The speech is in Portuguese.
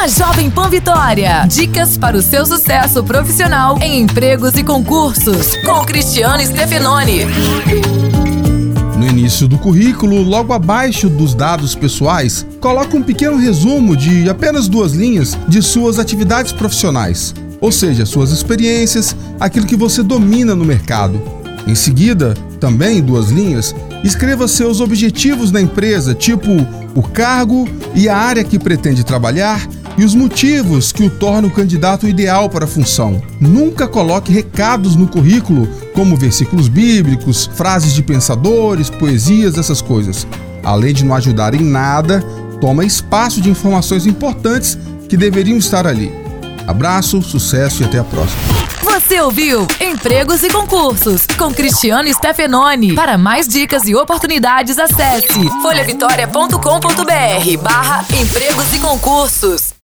na Jovem Pan Vitória. Dicas para o seu sucesso profissional em empregos e concursos, com Cristiano Stefanoni. No início do currículo, logo abaixo dos dados pessoais, coloque um pequeno resumo de apenas duas linhas de suas atividades profissionais, ou seja, suas experiências, aquilo que você domina no mercado. Em seguida, também em duas linhas, escreva seus objetivos na empresa, tipo o cargo e a área que pretende trabalhar e os motivos que o tornam o candidato ideal para a função. Nunca coloque recados no currículo, como versículos bíblicos, frases de pensadores, poesias, essas coisas. Além de não ajudar em nada, toma espaço de informações importantes que deveriam estar ali. Abraço, sucesso e até a próxima. Você ouviu Empregos e Concursos com Cristiano Stefanoni. Para mais dicas e oportunidades, acesse folhavitória.com.br barra empregos e concursos.